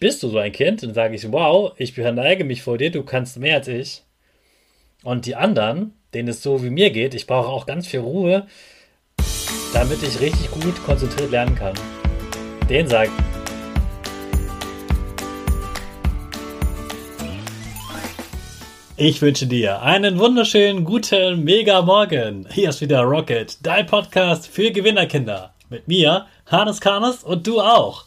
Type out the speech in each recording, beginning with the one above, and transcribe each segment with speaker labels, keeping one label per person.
Speaker 1: bist du so ein Kind? Dann sage ich, wow, ich verneige mich vor dir, du kannst mehr als ich. Und die anderen, denen es so wie mir geht, ich brauche auch ganz viel Ruhe, damit ich richtig gut konzentriert lernen kann. Den sage ich wünsche dir einen wunderschönen guten Mega Morgen. Hier ist wieder Rocket, dein Podcast für Gewinnerkinder. Mit mir, Hannes Karnes und du auch.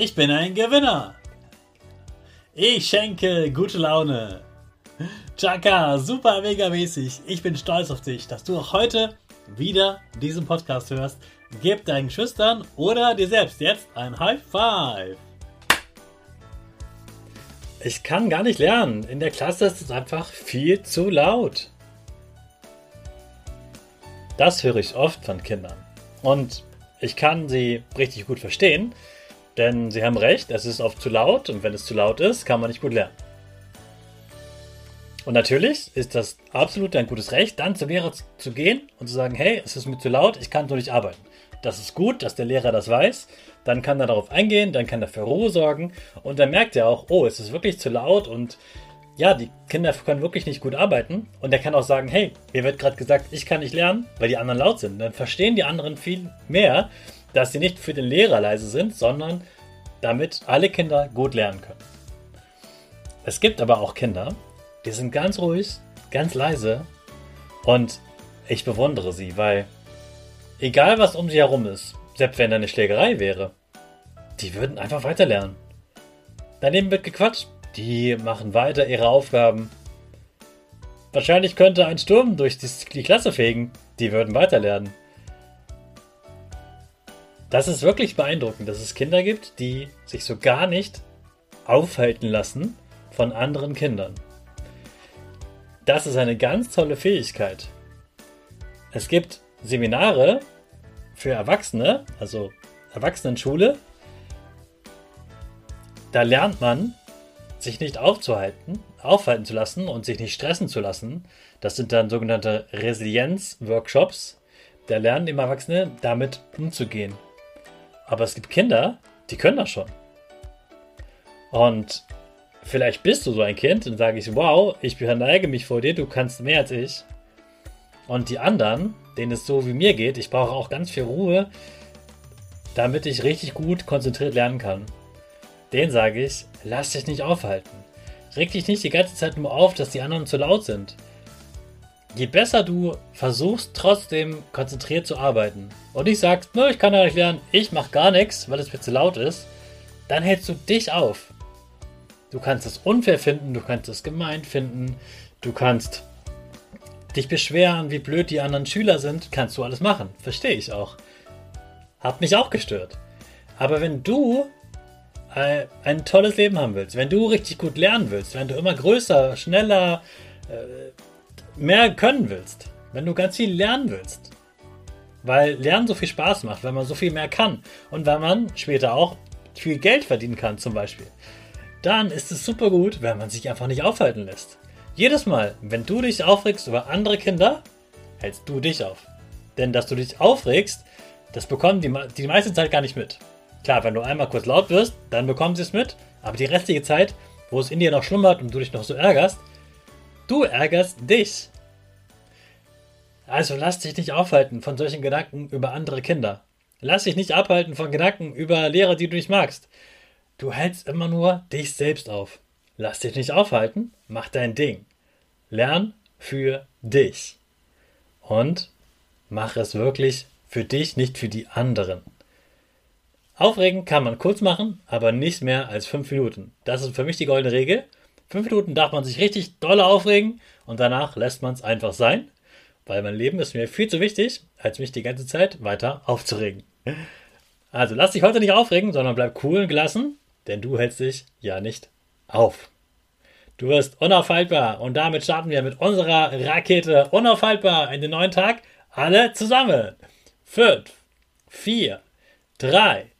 Speaker 1: Ich bin ein Gewinner. Ich schenke gute Laune. Chaka, super mega mäßig. Ich bin stolz auf dich, dass du auch heute wieder diesen Podcast hörst. Gib deinen Schüchtern oder dir selbst jetzt ein High Five. Ich kann gar nicht lernen. In der Klasse ist es einfach viel zu laut. Das höre ich oft von Kindern. Und ich kann sie richtig gut verstehen, denn sie haben recht, es ist oft zu laut und wenn es zu laut ist, kann man nicht gut lernen. Und natürlich ist das absolut ein gutes Recht, dann zur Lehrer zu gehen und zu sagen, hey, es ist mir zu laut, ich kann so nicht arbeiten. Das ist gut, dass der Lehrer das weiß. Dann kann er darauf eingehen, dann kann er für Ruhe sorgen und dann merkt er auch, oh, es ist wirklich zu laut und ja, die Kinder können wirklich nicht gut arbeiten. Und er kann auch sagen, hey, mir wird gerade gesagt, ich kann nicht lernen, weil die anderen laut sind. Dann verstehen die anderen viel mehr, dass sie nicht für den Lehrer leise sind, sondern damit alle Kinder gut lernen können. Es gibt aber auch Kinder, die sind ganz ruhig, ganz leise und ich bewundere sie, weil egal was um sie herum ist, selbst wenn da eine Schlägerei wäre, die würden einfach weiterlernen. Daneben wird gequatscht, die machen weiter ihre Aufgaben. Wahrscheinlich könnte ein Sturm durch die Klasse fegen, die würden weiterlernen. Das ist wirklich beeindruckend, dass es Kinder gibt, die sich so gar nicht aufhalten lassen von anderen Kindern. Das ist eine ganz tolle Fähigkeit. Es gibt Seminare für Erwachsene, also Erwachsenenschule. Da lernt man, sich nicht aufzuhalten, aufhalten zu lassen und sich nicht stressen zu lassen. Das sind dann sogenannte Resilienz-Workshops. Da lernen die Erwachsene damit umzugehen. Aber es gibt Kinder, die können das schon. Und Vielleicht bist du so ein Kind und sage ich, wow, ich verneige mich vor dir, du kannst mehr als ich. Und die anderen, denen es so wie mir geht, ich brauche auch ganz viel Ruhe, damit ich richtig gut konzentriert lernen kann. Den sage ich, lass dich nicht aufhalten. Reg dich nicht die ganze Zeit nur auf, dass die anderen zu laut sind. Je besser du versuchst, trotzdem konzentriert zu arbeiten und nicht sagst, no, ich kann ja nicht lernen, ich mache gar nichts, weil es mir zu laut ist, dann hältst du dich auf. Du kannst es unfair finden, du kannst es gemein finden, du kannst dich beschweren, wie blöd die anderen Schüler sind, kannst du alles machen. Verstehe ich auch. Hat mich auch gestört. Aber wenn du äh, ein tolles Leben haben willst, wenn du richtig gut lernen willst, wenn du immer größer, schneller, äh, mehr können willst, wenn du ganz viel lernen willst, weil Lernen so viel Spaß macht, weil man so viel mehr kann und weil man später auch viel Geld verdienen kann zum Beispiel, dann ist es super gut, wenn man sich einfach nicht aufhalten lässt. Jedes Mal, wenn du dich aufregst über andere Kinder, hältst du dich auf. Denn dass du dich aufregst, das bekommen die, die meiste Zeit gar nicht mit. Klar, wenn du einmal kurz laut wirst, dann bekommen sie es mit, aber die restliche Zeit, wo es in dir noch schlummert und du dich noch so ärgerst, du ärgerst dich. Also lass dich nicht aufhalten von solchen Gedanken über andere Kinder. Lass dich nicht abhalten von Gedanken über Lehrer, die du nicht magst. Du hältst immer nur dich selbst auf. Lass dich nicht aufhalten, mach dein Ding. Lern für dich. Und mach es wirklich für dich, nicht für die anderen. Aufregen kann man kurz machen, aber nicht mehr als fünf Minuten. Das ist für mich die goldene Regel. Fünf Minuten darf man sich richtig doll aufregen und danach lässt man es einfach sein weil mein Leben ist mir viel zu wichtig, als mich die ganze Zeit weiter aufzuregen. Also lass dich heute nicht aufregen, sondern bleib cool und gelassen, denn du hältst dich ja nicht auf. Du wirst unaufhaltbar und damit starten wir mit unserer Rakete unaufhaltbar in den neuen Tag. Alle zusammen. Fünf, vier, drei,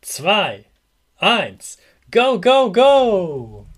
Speaker 1: zwei, eins. Go, go, go!